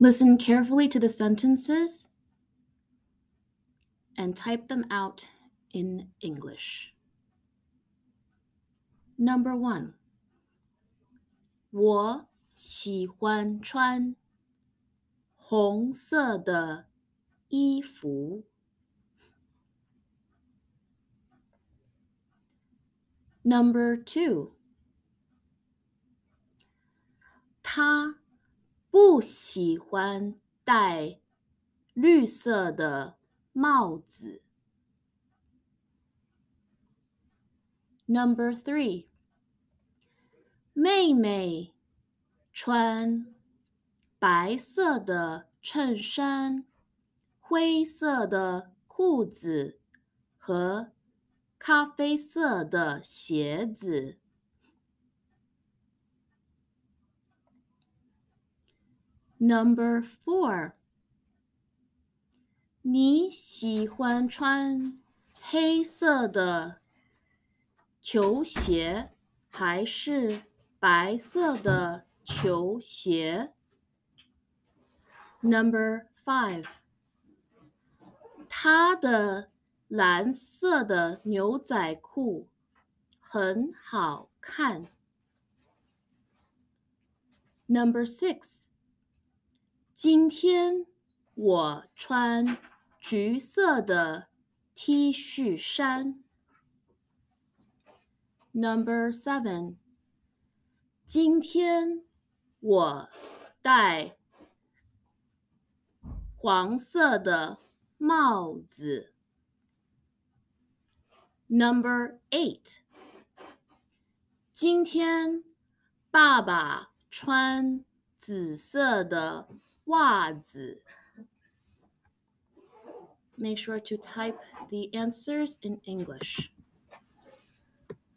Listen carefully to the sentences and type them out in English. Number one. 我喜欢穿红色的衣服。Number two，他 不喜欢戴绿色的帽子。Number three，妹妹穿白色的衬衫、灰色的裤子和咖啡色的鞋子。Number four，你喜欢穿黑色的球鞋还是白色的球鞋？Number five，他的蓝色的牛仔裤很好看。Number six，今天我穿橘色的 T 恤衫。Number seven，今天我戴黄色的帽子。Number eight，今天爸爸穿紫色的袜子。Make sure to type the answers in English.